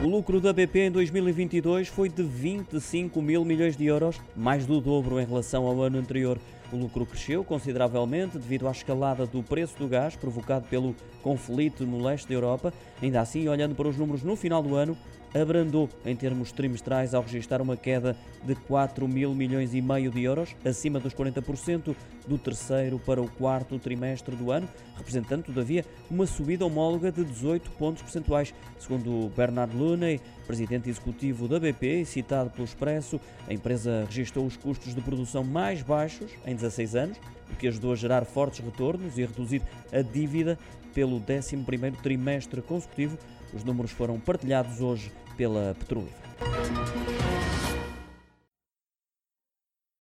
O lucro da BP em 2022 foi de 25 mil milhões de euros, mais do dobro em relação ao ano anterior. O lucro cresceu consideravelmente devido à escalada do preço do gás provocado pelo conflito no leste da Europa. Ainda assim, olhando para os números no final do ano, abrandou em termos trimestrais ao registrar uma queda de 4 mil milhões e meio de euros, acima dos 40% do terceiro para o quarto trimestre do ano, representando, todavia, uma subida homóloga de 18 pontos percentuais. Segundo Bernard Looney, presidente executivo da BP, citado pelo Expresso, a empresa registrou os custos de produção mais baixos em 16 anos, o que ajudou a gerar fortes retornos e a reduzir a dívida pelo 11º trimestre consecutivo. Os números foram partilhados hoje pela Petrolífera.